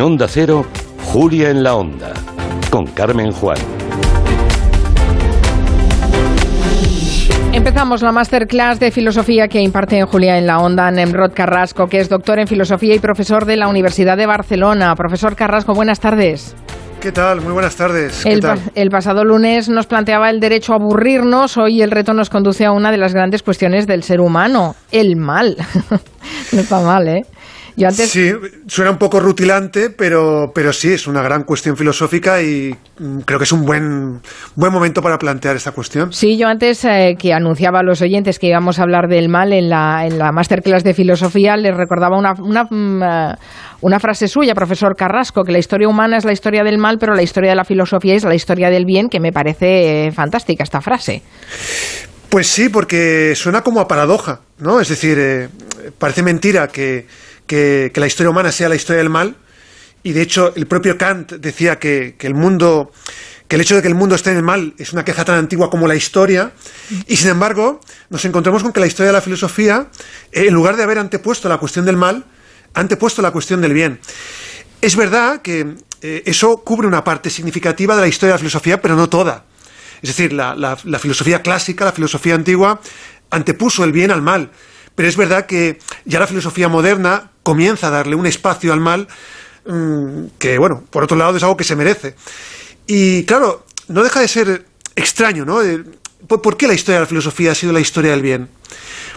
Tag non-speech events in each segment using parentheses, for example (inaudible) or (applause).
Onda Cero, Julia en la Onda, con Carmen Juan. Empezamos la masterclass de filosofía que imparte en Julia en la Onda Nemrod Carrasco, que es doctor en filosofía y profesor de la Universidad de Barcelona. Profesor Carrasco, buenas tardes. ¿Qué tal? Muy buenas tardes. El, el, pasado lunes nos planteaba el derecho a aburrirnos, hoy el reto nos conduce a una de las grandes cuestiones del ser humano, el mal. (laughs) no está mal, ¿eh? Sí, suena un poco rutilante, pero, pero sí, es una gran cuestión filosófica y mm, creo que es un buen, buen momento para plantear esta cuestión. Sí, yo antes eh, que anunciaba a los oyentes que íbamos a hablar del mal en la, en la masterclass de filosofía, les recordaba una, una, mm, eh, una frase suya, profesor Carrasco, que la historia humana es la historia del mal, pero la historia de la filosofía es la historia del bien, que me parece eh, fantástica esta frase. Pues sí, porque suena como a paradoja, ¿no? Es decir, parece mentira que que, la historia humana sea la historia del mal, y de hecho el propio Kant decía que, el mundo que el hecho de que el mundo esté en el mal es una queja tan antigua como la historia, y sin embargo nos encontramos con que la historia de la filosofía, eh, en lugar de haber antepuesto la cuestión del mal, ha antepuesto la cuestión del bien. Es verdad que eh, eso cubre una parte significativa de la historia de la filosofía, pero no toda. Es decir, la filosofía clásica, la filosofía antigua, antepuso el bien al mal. Pero es verdad que ya la filosofía moderna comienza a darle un espacio al mal mm, que, bueno, por otro lado es algo que se merece. Y claro, no deja de ser extraño, ¿no? ¿Por qué la historia de la filosofía ha sido la historia del bien?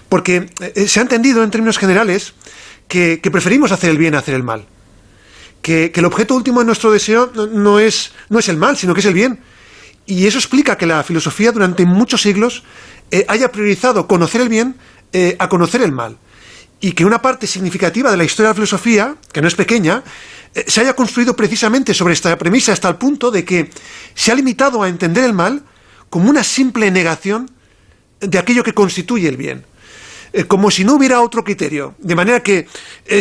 Porque eh, se ha entendido en términos generales que, preferimos hacer el bien a hacer el mal. Que, el objeto último de nuestro deseo no, es, no es el mal, sino que es el bien. Y eso explica que la filosofía durante muchos siglos eh, haya priorizado conocer el bien eh, a conocer el mal. Y que una parte significativa de la historia de la filosofía, que no es pequeña, eh, se haya construido precisamente sobre esta premisa hasta el punto de que se ha limitado a entender el mal como una simple negación de aquello que constituye el bien. Eh, como si no hubiera otro criterio. De manera que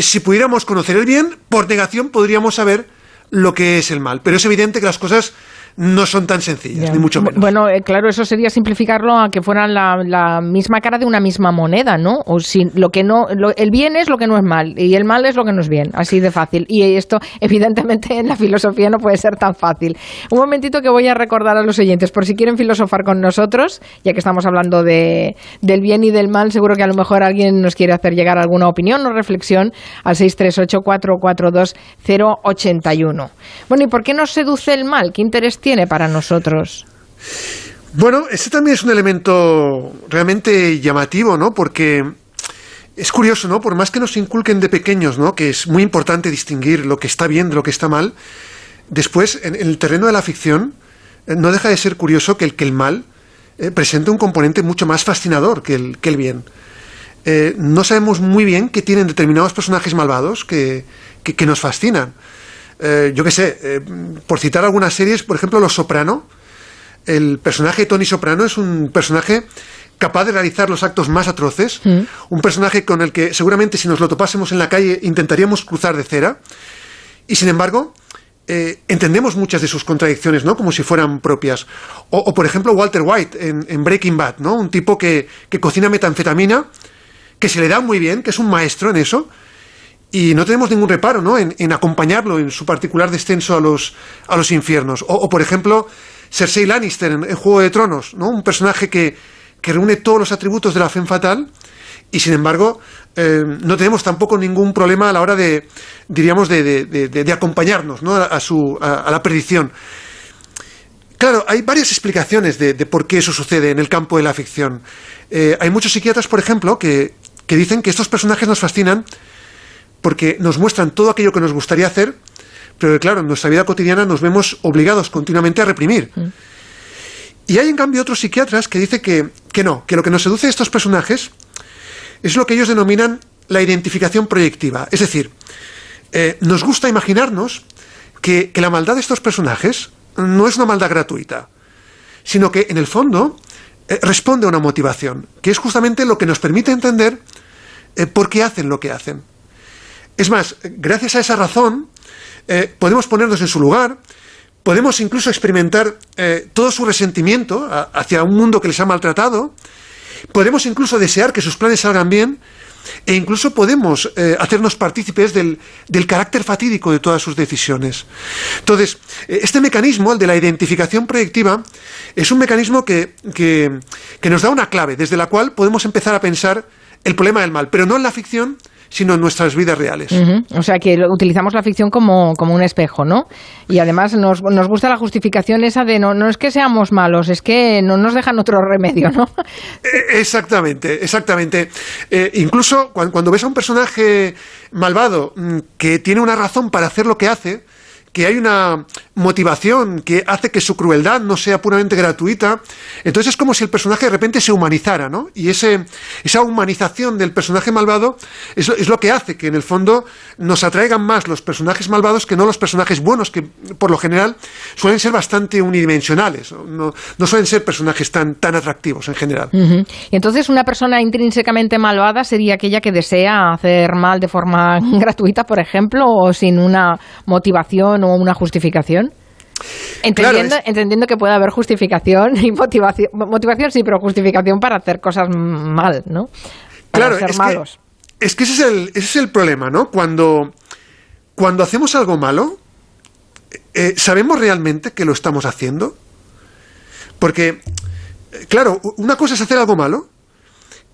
si pudiéramos conocer el bien, por negación podríamos saber lo que es el mal. Pero es evidente que las cosas no son tan sencillas, ni mucho menos. Bueno, eh, claro, eso sería simplificarlo a que fueran la, misma cara de una misma moneda, ¿no? O si lo que no, el bien es lo que no es mal y el mal es lo que no es bien, así de fácil. Y esto, (laughs) evidentemente, en la filosofía no puede ser tan fácil. Un momentito que voy a recordar a los oyentes, por si quieren filosofar con nosotros, ya que estamos hablando de, del bien y del mal, seguro que a lo mejor alguien nos quiere hacer llegar alguna opinión o reflexión al 638-442-081. Bueno, ¿y por qué nos seduce el mal? ¿Qué interés tiene para nosotros? Bueno, este también es un elemento realmente llamativo, ¿no? Porque es curioso, ¿no? Por más que nos inculquen de pequeños, ¿no? Que es muy importante distinguir lo que está bien de lo que está mal. Después, en, el terreno de la ficción, eh, no deja de ser curioso que el, mal eh, presente un componente mucho más fascinador que el, bien. Eh, no sabemos muy bien qué tienen determinados personajes malvados que nos fascinan. Eh, yo qué sé, eh, por citar algunas series, por ejemplo, Los Soprano, el personaje de Tony Soprano es un personaje capaz de realizar los actos más atroces, mm. un personaje con el que seguramente si nos lo topásemos en la calle intentaríamos cruzar de cera, y sin embargo eh, entendemos muchas de sus contradicciones, ¿no? Como si fueran propias. O, por ejemplo Walter White en, Breaking Bad, ¿no? Un tipo que, que cocina metanfetamina, que se le da muy bien, que es un maestro en eso, y no tenemos ningún reparo ¿no? en, acompañarlo en su particular descenso a los, a los infiernos. O, por ejemplo, Cersei Lannister en, Juego de Tronos, ¿no? un personaje que, que, reúne todos los atributos de la fe fatal y sin embargo eh, no tenemos tampoco ningún problema a la hora de, diríamos, de, de, acompañarnos ¿no? a, su, a, la perdición. Claro, hay varias explicaciones de, por qué eso sucede en el campo de la ficción. Eh, hay muchos psiquiatras, por ejemplo, que, que dicen que estos personajes nos fascinan porque nos muestran todo aquello que nos gustaría hacer, pero claro, en nuestra vida cotidiana nos vemos obligados continuamente a reprimir. Mm. Y hay en cambio otros psiquiatras que dicen que, no, que lo que nos seduce a estos personajes es lo que ellos denominan la identificación proyectiva. Es decir, eh, nos gusta imaginarnos que, la maldad de estos personajes no es una maldad gratuita, sino que en el fondo eh, responde a una motivación, que es justamente lo que nos permite entender eh, por qué hacen lo que hacen. Es más, gracias a esa razón, eh, podemos ponernos en su lugar, podemos incluso experimentar eh, todo su resentimiento hacia un mundo que les ha maltratado, podemos incluso desear que sus planes salgan bien, e incluso podemos eh, hacernos partícipes del, carácter fatídico de todas sus decisiones. Entonces, este mecanismo, el de la identificación proyectiva, es un mecanismo que, que nos da una clave desde la cual podemos empezar a pensar el problema del mal, pero no en la ficción, sino en nuestras vidas reales. O sea que utilizamos la ficción como, como un espejo, ¿no? Y además nos, nos, gusta la justificación esa de no, no es que seamos malos, es que no nos dejan otro remedio, ¿no? (laughs) Eh, exactamente, exactamente. Eh, incluso cuando ves a un personaje malvado mm, que tiene una razón para hacer lo que hace, que hay una motivación que hace que su crueldad no sea puramente gratuita, entonces es como si el personaje de repente se humanizara, ¿no? Y ese, esa humanización del personaje malvado es, es, lo que hace que en el fondo nos atraigan más los personajes malvados que no los personajes buenos, que por lo general suelen ser bastante unidimensionales, no, no suelen ser personajes tan, tan atractivos en general. Y entonces una persona intrínsecamente malvada sería aquella que desea hacer mal de forma (laughs) gratuita, por ejemplo, o sin una motivación o una justificación. Entendiendo, entendiendo que puede haber justificación (laughs) y motivación, motivación sí, pero justificación para hacer cosas mal, ¿no? claro, ser es malos. Que, es que ese es, el, ese es el problema, ¿no? Cuando, cuando hacemos algo malo, eh, ¿sabemos realmente que lo estamos haciendo? Porque, claro, una cosa es hacer algo malo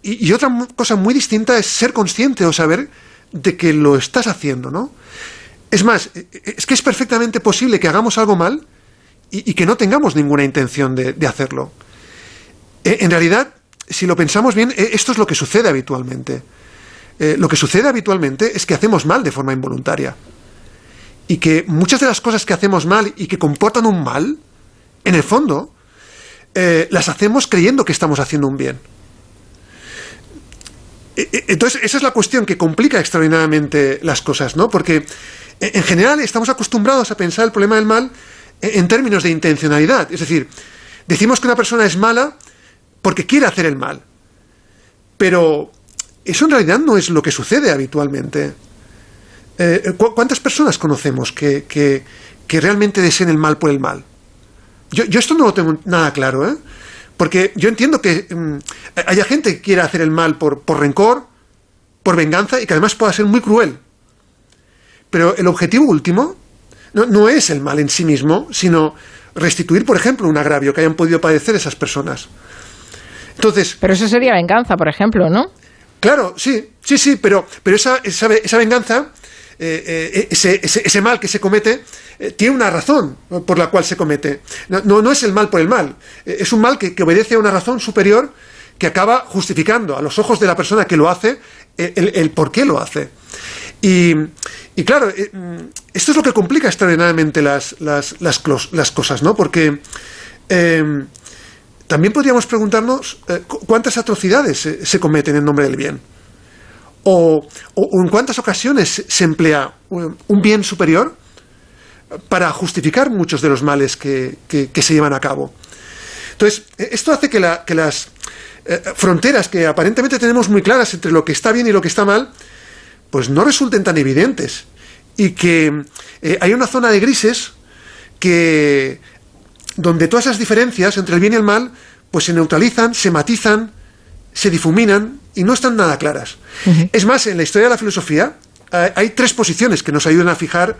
y, y otra cosa muy distinta es ser consciente o saber de que lo estás haciendo, ¿no? Es más, e, e, es que es perfectamente posible que hagamos algo mal y, que no tengamos ninguna intención de, hacerlo. E, en realidad, si lo pensamos bien, esto es lo que sucede habitualmente. Lo que sucede habitualmente es que hacemos mal de forma involuntaria. Y que muchas de las cosas que hacemos mal y que comportan un mal, en el fondo, las hacemos creyendo que estamos haciendo un bien. Entonces, esa es la cuestión que complica extraordinariamente las cosas, ¿no? Porque en general estamos acostumbrados a pensar el problema del mal en términos de intencionalidad. Es decir, decimos que una persona es mala porque quiere hacer el mal. Pero eso en realidad no es lo que sucede habitualmente. Eh, ¿Cuántas personas conocemos que, que, realmente deseen el mal por el mal? Yo, esto no lo tengo nada claro, ¿eh? Porque yo entiendo que mm, haya gente que quiera hacer el mal por, por rencor, por venganza y que además pueda ser muy cruel. Pero el objetivo último no, es el mal en sí mismo, sino restituir, por ejemplo, un agravio que hayan podido padecer esas personas. Entonces, pero eso sería venganza, por ejemplo, ¿no? Claro, sí, sí, sí, pero, pero esa, esa, venganza, eh, eh, ese, ese, mal que se comete, eh, tiene una razón por la cual se comete. No, no, es el mal por el mal, es un mal que, obedece a una razón superior que acaba justificando a los ojos de la persona que lo hace el, el por qué lo hace. Y, y claro, eh, esto es lo que complica extraordinariamente las, las, las, cosas, ¿no? Porque em, también podríamos preguntarnos eh, cuántas atrocidades se, cometen en nombre del bien. O, en cuántas ocasiones se emplea un bien superior para justificar muchos de los males que, se llevan a cabo. Entonces, e, esto hace que, que las eh, fronteras que aparentemente tenemos muy claras entre lo que está bien y lo que está mal, pues no resulten tan evidentes y que eh, hay una zona de grises que donde todas esas diferencias entre el bien y el mal pues se neutralizan, se matizan, se difuminan y no están nada claras. Es más, en la historia de la filosofía hay, tres posiciones que nos ayudan a fijar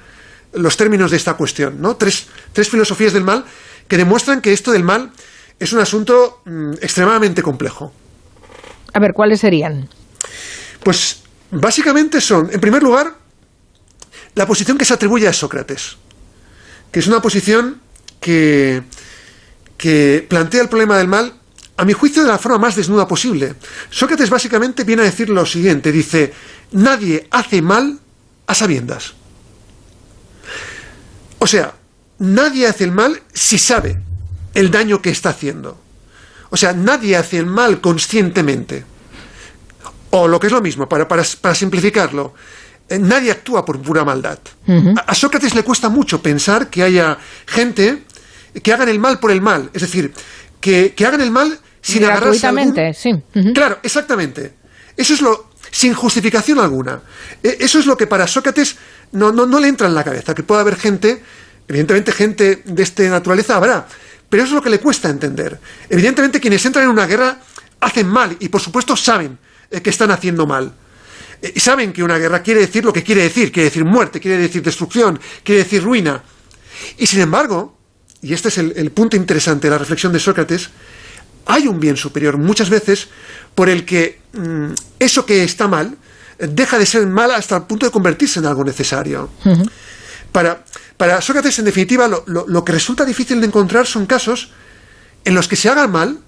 los términos de esta cuestión, ¿no? Tres, tres filosofías del mal que demuestran que esto del mal es un asunto mm, extremadamente complejo. A ver, ¿cuáles serían? Pues Básicamente son, en primer lugar, la posición que se atribuye a Sócrates, que es una posición que, que plantea el problema del mal, a mi juicio, de la forma más desnuda posible. Sócrates básicamente viene a decir lo siguiente, dice, nadie hace mal a sabiendas. O sea, nadie hace el mal si sabe el daño que está haciendo. O sea, nadie hace el mal conscientemente. O lo que es lo mismo, para, para, simplificarlo, eh, nadie actúa por pura maldad. a, Sócrates le cuesta mucho pensar que haya gente que hagan el mal por el mal, es decir, que, hagan el mal sin agarrarse a sí. Claro, exactamente. Eso es lo sin justificación alguna. E, eso es lo que para Sócrates no, no, no le entra en la cabeza, que pueda haber gente, evidentemente gente de esta naturaleza habrá, pero eso es lo que le cuesta entender. Evidentemente quienes entran en una guerra hacen mal y por supuesto saben que están haciendo mal. eh, y saben que una guerra quiere decir lo que quiere decir, quiere decir muerte, quiere decir destrucción, quiere decir ruina. Y sin embargo, y este es el, punto interesante de la reflexión de Sócrates, hay un bien superior muchas veces por el que mm, eso que está mal eh, deja de ser mal hasta el punto de convertirse en algo necesario. para, para, Sócrates, en definitiva, lo, lo, que resulta difícil de encontrar son casos en los que se haga mal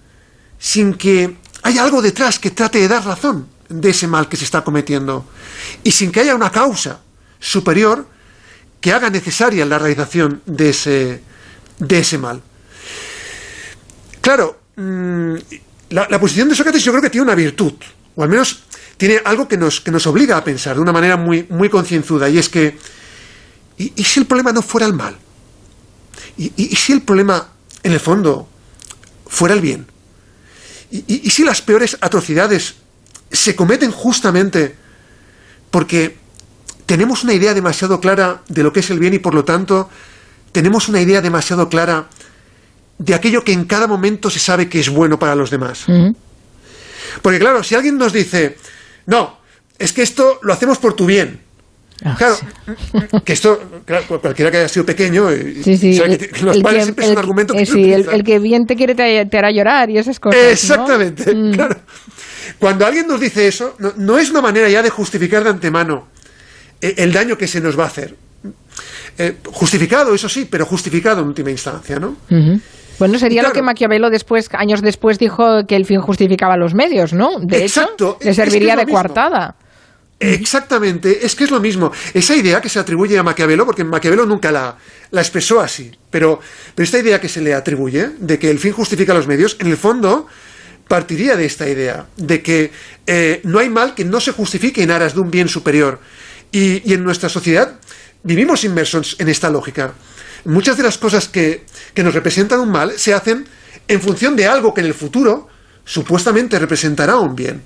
sin que haya algo detrás que trate de dar razón de ese mal que se está cometiendo y sin que haya una causa superior que haga necesaria la realización de ese, de ese mal. Claro, mm, la, posición de Sócrates yo creo que tiene una virtud, o al menos tiene algo que nos, que nos obliga a pensar de una manera muy, muy concienzuda, y es que, ¿y, si el problema no fuera el mal? ¿Y, si el problema, en el fondo, fuera el bien? ¿Y, si las peores atrocidades se cometen justamente porque tenemos una idea demasiado clara de lo que es el bien y por lo tanto tenemos una idea demasiado clara de aquello que en cada momento se sabe que es bueno para los demás. Porque claro, si alguien nos dice, no, es que esto lo hacemos por tu bien. Ah, claro, (laughs) que esto, cualquiera que haya sido pequeño, eh, que los padres siempre es un argumento que sí, el, que bien te quiere te, hará llorar y esas cosas. Exactamente, mm. claro. Cuando alguien nos dice eso, no, es una manera ya de justificar de antemano eh, el daño que se nos va a hacer. Eh, justificado, eso sí, pero justificado en última instancia, ¿no? Bueno, sería lo que Maquiavelo después, años después, dijo que el fin justificaba los medios, ¿no? De exacto, hecho, le serviría de coartada. Exactamente, es que es lo mismo. Esa idea que se atribuye a Maquiavelo, porque Maquiavelo nunca la, la expresó así, pero, esta idea que se le atribuye, de que el fin justifica los medios, en el fondo partiría de esta idea, de que eh, no hay mal que no se justifique en aras de un bien superior. Y, y en nuestra sociedad vivimos inmersos en esta lógica. Muchas de las cosas que, nos representan un mal se hacen en función de algo que en el futuro supuestamente representará un bien.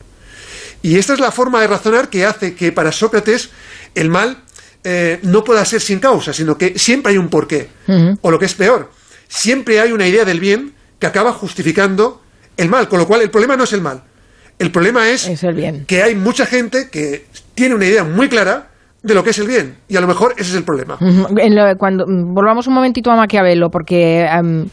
Y esta es la forma de razonar que hace que para Sócrates el mal eh, no pueda ser sin causa, sino que siempre hay un porqué. O lo que es peor, siempre hay una idea del bien que acaba justificando el mal, con lo cual el problema no es el mal. El problema es, que hay mucha gente que tiene una idea muy clara de lo que es el bien. Y a lo mejor ese es el problema. cuando Volvamos un momentito a Maquiavelo, porque em,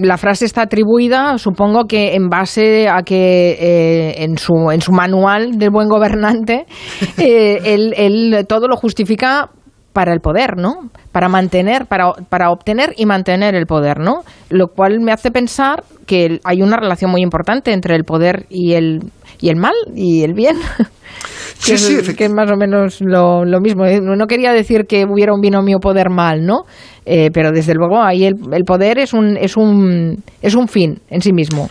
la frase está atribuida, supongo que en base a que eh, en, su, en su manual del buen gobernante, (laughs) eh, él, todo lo justifica para el poder, ¿no? Para mantener, para, para obtener y mantener el poder, ¿no? Lo cual me hace pensar que hay una relación muy importante entre el poder y el, y el mal y el bien. (laughs) que, es, que es más o menos lo, mismo. Eh, no quería decir que hubiera un binomio poder-mal, ¿no? Eh, pero desde luego ahí el, el, poder es un, es, un, es un fin en sí mismo.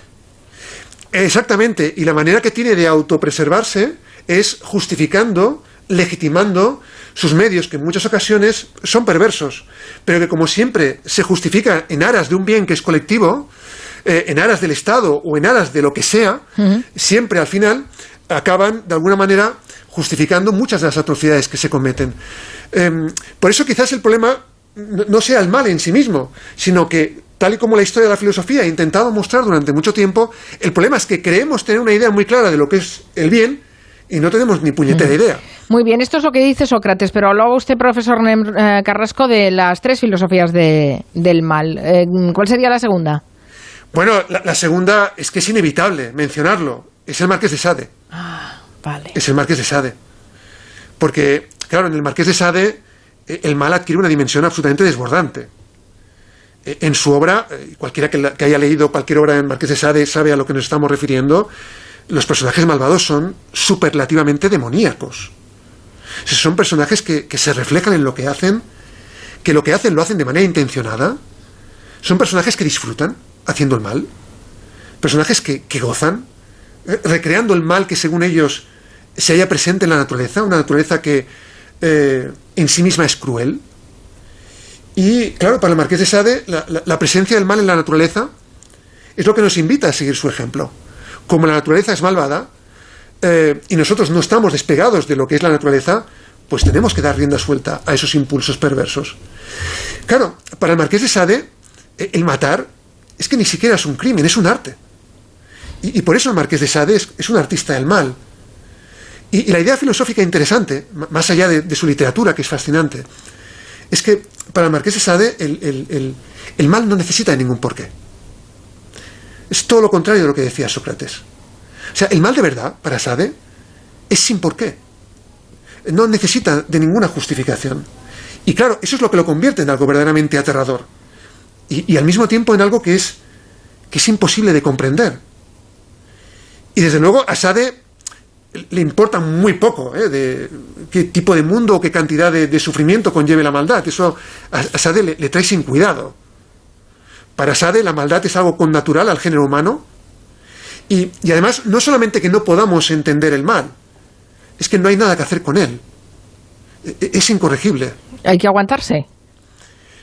Exactamente, y la manera que tiene de autopreservarse es justificando, legitimando sus medios, que en muchas ocasiones son perversos, pero que como siempre se justifica en aras de un bien que es colectivo, eh, en aras del Estado o en aras de lo que sea, siempre al final acaban de alguna manera justificando muchas de las atrocidades que se cometen. Em, por eso quizás el problema no sea el mal en sí mismo, sino que, tal y como la historia de la filosofía ha intentado mostrar durante mucho tiempo, el problema es que creemos tener una idea muy clara de lo que es el bien y no tenemos ni puñetera mm. idea. Muy bien, esto es lo que dice Sócrates, pero hablaba usted, profesor eh, Carrasco, de las tres filosofías del mal. Eh, ¿Cuál sería la segunda? Bueno, la segunda es que es inevitable mencionarlo, es el Marqués de Sade. Ah, vale. Es el Marqués de Sade. Porque, claro, en el Marqués de Sade eh, el mal adquiere una dimensión absolutamente desbordante. En su obra, cualquiera que, haya leído cualquier obra en Marqués de Sade sabe a lo que nos estamos refiriendo, los personajes malvados son superlativamente demoníacos. Son personajes que, se reflejan en lo que hacen, que lo que hacen lo hacen de manera intencionada. Son personajes que disfrutan haciendo el mal. Personajes que gozan recreando el mal que según ellos se haya presente en la naturaleza, una naturaleza que eh, en sí misma es cruel. Y claro, para el marqués de Sade, la, presencia del mal en la naturaleza es lo que nos invita a seguir su ejemplo. Como la naturaleza es malvada eh, y nosotros no estamos despegados de lo que es la naturaleza, pues tenemos que dar rienda suelta a esos impulsos perversos. Claro, para el marqués de Sade, eh, el matar es que ni siquiera es un crimen, es un arte. Y, por eso el Marqués de Sade es, un artista del mal. Y, la idea filosófica interesante, más allá de, su literatura, que es fascinante, es que para Marqués de Sade el, mal no necesita ningún porqué. Es todo lo contrario de lo que decía Sócrates. O sea, el mal de verdad, para Sade, es sin porqué. No necesita de ninguna justificación. Y claro, eso es lo que lo convierte en algo verdaderamente aterrador. Y, al mismo tiempo en algo que es, que es imposible de comprender. Y desde luego a Sade le importa muy poco ¿eh? de qué tipo de mundo o qué cantidad de, sufrimiento conlleve la maldad. Eso a, Sade le, trae sin cuidado. Para Sade la maldad es algo connatural al género humano y, y, además no solamente que no podamos entender el mal, es que no hay nada que hacer con él. E, e, es incorregible. Hay que aguantarse.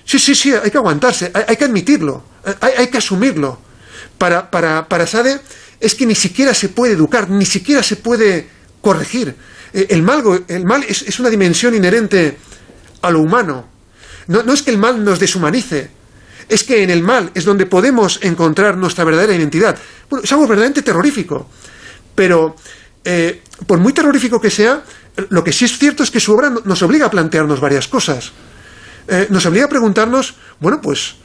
Sí, sí, sí, hay que aguantarse, hay, que admitirlo, hay, hay, que asumirlo. Para, para, para Sade es que ni siquiera se puede educar, ni siquiera se puede corregir. Eh, el mal, el mal es, una dimensión inherente a lo humano. No, no, es que el mal nos deshumanice, es que en el mal es donde podemos encontrar nuestra verdadera identidad. Bueno, es algo verdaderamente terrorífico. Pero, eh, por muy terrorífico que sea, lo que sí es cierto es que su obra nos obliga a plantearnos varias cosas. Eh, nos obliga a preguntarnos, bueno, pues,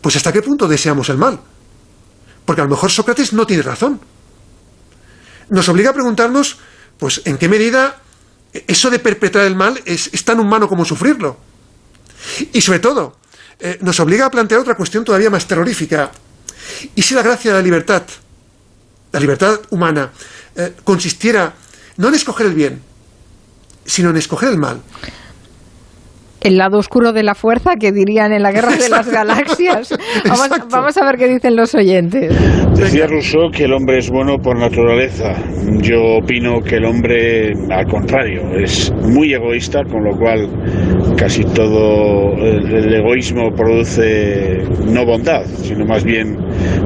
pues hasta qué punto deseamos el mal. Porque a lo mejor Sócrates no tiene razón. Nos obliga a preguntarnos, pues, en qué medida eso de perpetrar el mal es, tan humano como sufrirlo. Y sobre todo, eh, nos obliga a plantear otra cuestión todavía más terrorífica. ¿Y si la gracia de la libertad, la libertad humana, eh, consistiera no en escoger el bien, sino en escoger el mal? El lado oscuro de la fuerza que dirían en la guerra de las galaxias. (laughs) Vamos, a ver qué dicen los oyentes. Decía Rousseau que el hombre es bueno por naturaleza. Yo opino que el hombre, al contrario, es muy egoísta, con lo cual casi todo el egoísmo produce no bondad, sino más bien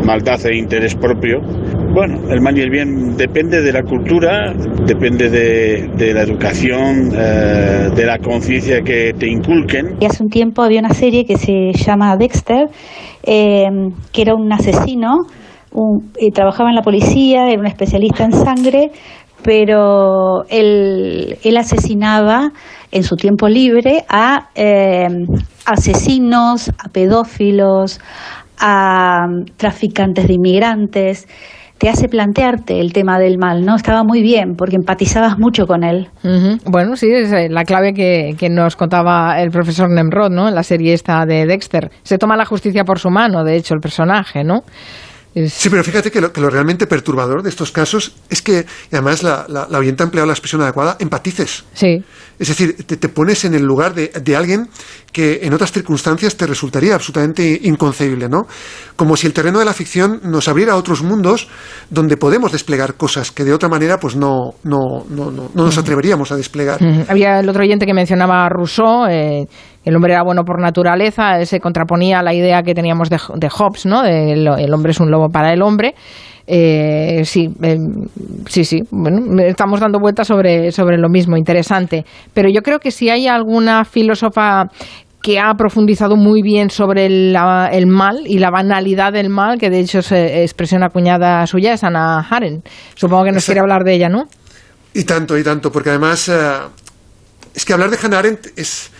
maldad e interés propio bueno, el mal y el bien depende de la cultura, depende de, la educación, eh, de la conciencia que te inculquen. Y hace un tiempo había una serie que se llama Dexter, eh, que era un asesino, y trabajaba en la policía, era un especialista en sangre, pero él, asesinaba en su tiempo libre a eh, asesinos, a pedófilos, a traficantes de inmigrantes te hace plantearte el tema del mal, ¿no? Estaba muy bien porque empatizabas mucho con él. Bueno, sí, es eh, la clave que, que, nos contaba el profesor Nemrod, ¿no? En la serie esta de Dexter. Se toma la justicia por su mano, de hecho, el personaje, ¿no? Sí, pero fíjate que lo, realmente perturbador de estos casos es que, además la, la, la oyente ha empleado la expresión adecuada, empatices. Sí. Es decir, te, te pones en el lugar de, de, alguien que en otras circunstancias te resultaría absolutamente inconcebible, ¿no? Como si el terreno de la ficción nos abriera a otros mundos donde podemos desplegar cosas que de otra manera pues no, no, no, no, nos atreveríamos a desplegar. Había el otro oyente que mencionaba a Rousseau, eh, el hombre era bueno por naturaleza, se contraponía a la idea que teníamos de, de Hobbes, ¿no? De el hombre es un lobo para el hombre. Eh, sí, eh, sí, sí. Bueno, estamos dando vueltas sobre, sobre lo mismo, interesante. Pero yo creo que si hay alguna filósofa que ha profundizado muy bien sobre el, el, mal y la banalidad del mal, que de hecho es eh, expresión acuñada suya, es Ana Haren. Supongo que nos quiere hablar de ella, ¿no? Y tanto, y tanto, porque además es que hablar de Hannah Arendt es,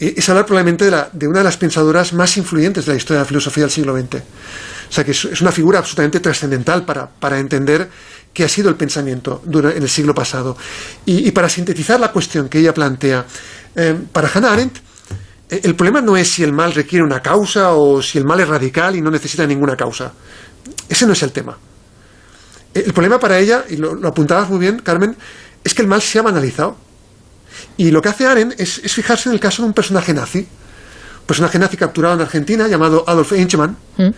eh, es hablar probablemente de, una de las pensadoras más influyentes de la historia de la filosofía del siglo XX. O sea que es, una figura absolutamente trascendental para, entender qué ha sido el pensamiento en el siglo pasado. Y, para sintetizar la cuestión que ella plantea, eh, para Hannah Arendt, eh, el problema no es si el mal requiere una causa o si el mal es radical y no necesita ninguna causa. Ese no es el tema. El problema para ella, y lo, lo apuntabas muy bien, Carmen, es que el mal se ha banalizado. Y lo que hace Aren es, fijarse en el caso de un personaje nazi, un personaje nazi capturado en Argentina llamado Adolf Eichmann, mm.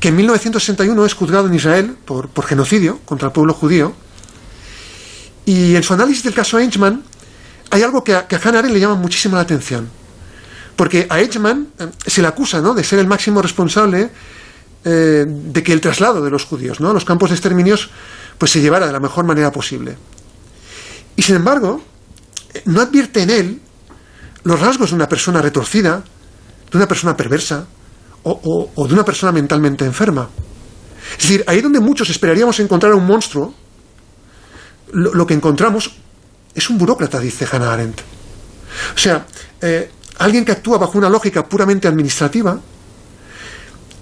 que en 1961 es juzgado en Israel por, genocidio contra el pueblo judío. Y en su análisis del caso Eichmann hay algo que a, que a Hannah Arendt le llama muchísimo la atención. Porque a Eichmann eh, se le acusa ¿no? de ser el máximo responsable eh, de que el traslado de los judíos ¿no? a los campos de exterminios pues, se llevara de la mejor manera posible. Y sin embargo, no advierte en él los rasgos de una persona retorcida, de una persona perversa o, de una persona mentalmente enferma. Es decir, ahí donde muchos esperaríamos encontrar un monstruo, lo, que encontramos es un burócrata, dice Hannah Arendt. O sea, eh, alguien que actúa bajo una lógica puramente administrativa,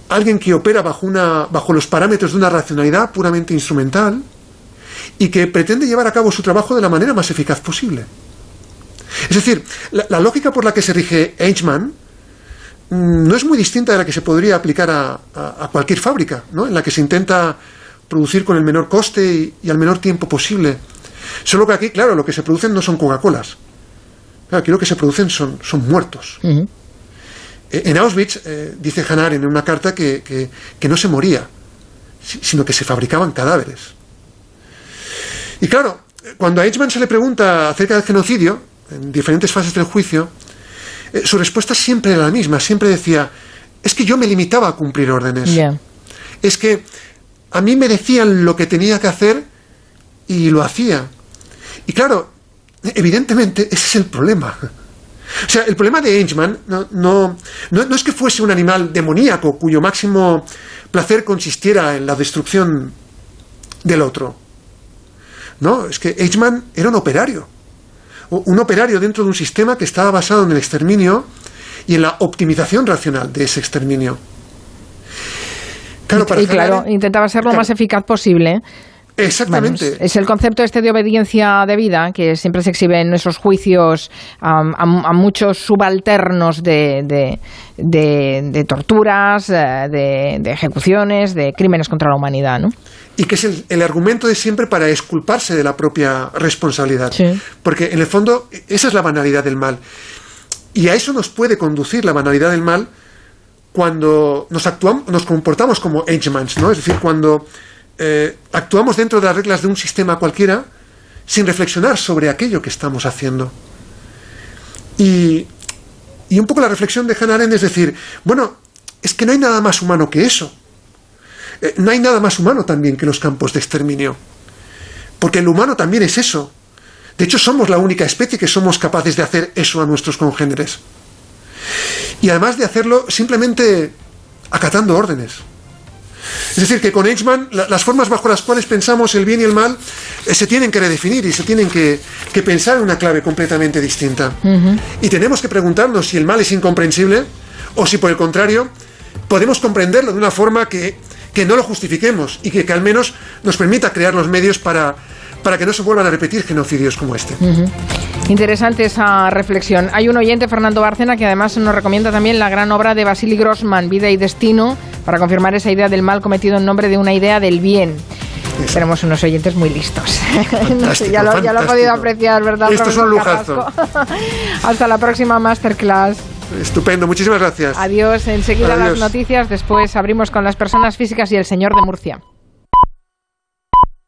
alguien que opera bajo los parámetros de una racionalidad puramente instrumental y que pretende llevar a cabo su trabajo de la manera más eficaz posible. Es decir, la, lógica por la que se rige Eichmann mm, no es muy distinta de la que se podría aplicar a, cualquier fábrica, ¿no? en la que se intenta producir con el menor coste y, al menor tiempo posible. Solo que aquí, claro, lo que se producen no son Coca-Colas. aquí lo que se producen son, son muertos. Eh, en Auschwitz, eh, dice Hanar en una carta que, que, no se moría, sino que se fabricaban cadáveres. Y claro, cuando a Eichmann se le pregunta acerca del genocidio, en diferentes fases del juicio, eh, su respuesta siempre era la misma, siempre decía, es que yo me limitaba a cumplir órdenes. Es que a mí me decían lo que tenía que hacer y lo hacía. Y claro, evidentemente ese es el problema. (laughs) O sea, el problema de Eichmann no, no, no, es que fuese un animal demoníaco cuyo máximo placer consistiera en la destrucción del otro. No, es que Eichmann era un operario. Un operario dentro de un sistema que estaba basado en el exterminio y en la optimización racional de ese exterminio. Claro, y, claro, intentaba ser lo más eficaz posible. Exactamente. es, el concepto este de obediencia debida que siempre se exhibe en esos juicios a, muchos subalternos de, de, torturas, eh, de, ejecuciones, de crímenes contra la humanidad, ¿no? Y que es el, argumento de siempre para exculparse de la propia responsabilidad. Porque en el fondo esa es la banalidad del mal. Y a eso nos puede conducir la banalidad del mal cuando nos, actuamos, nos comportamos como Eichmanns, ¿no? Es decir, cuando eh, actuamos dentro de las reglas de un sistema cualquiera sin reflexionar sobre aquello que estamos haciendo. Y, y un poco la reflexión de Hannah Arendt es decir, bueno, es que no hay nada más humano que eso. Eh, no hay nada más humano también que los campos de exterminio. Porque el humano también es eso. De hecho, somos la única especie que somos capaces de hacer eso a nuestros congéneres. Y además de hacerlo simplemente acatando órdenes. Es decir, que con Eichmann las formas bajo las cuales pensamos el bien y el mal eh, se tienen que redefinir y se tienen que, pensar en una clave completamente distinta. Y tenemos que preguntarnos si el mal es incomprensible o si por el contrario podemos comprenderlo de una forma que, no lo justifiquemos y que, al menos nos permita crear los medios para, para que no se vuelvan a repetir genocidios como este. Interesante esa reflexión. Hay un oyente, Fernando Barcena, que además nos recomienda también la gran obra de Vasily Grossman, Vida y Destino, para confirmar esa idea del mal cometido en nombre de una idea del bien. Tenemos unos oyentes muy listos. (laughs) ya, lo, ya, lo, he podido apreciar, ¿verdad? Esto es un lujazo. (laughs) Hasta la próxima masterclass. Estupendo, muchísimas gracias. Adiós. Enseguida las noticias, después abrimos con las personas físicas y el señor de Murcia.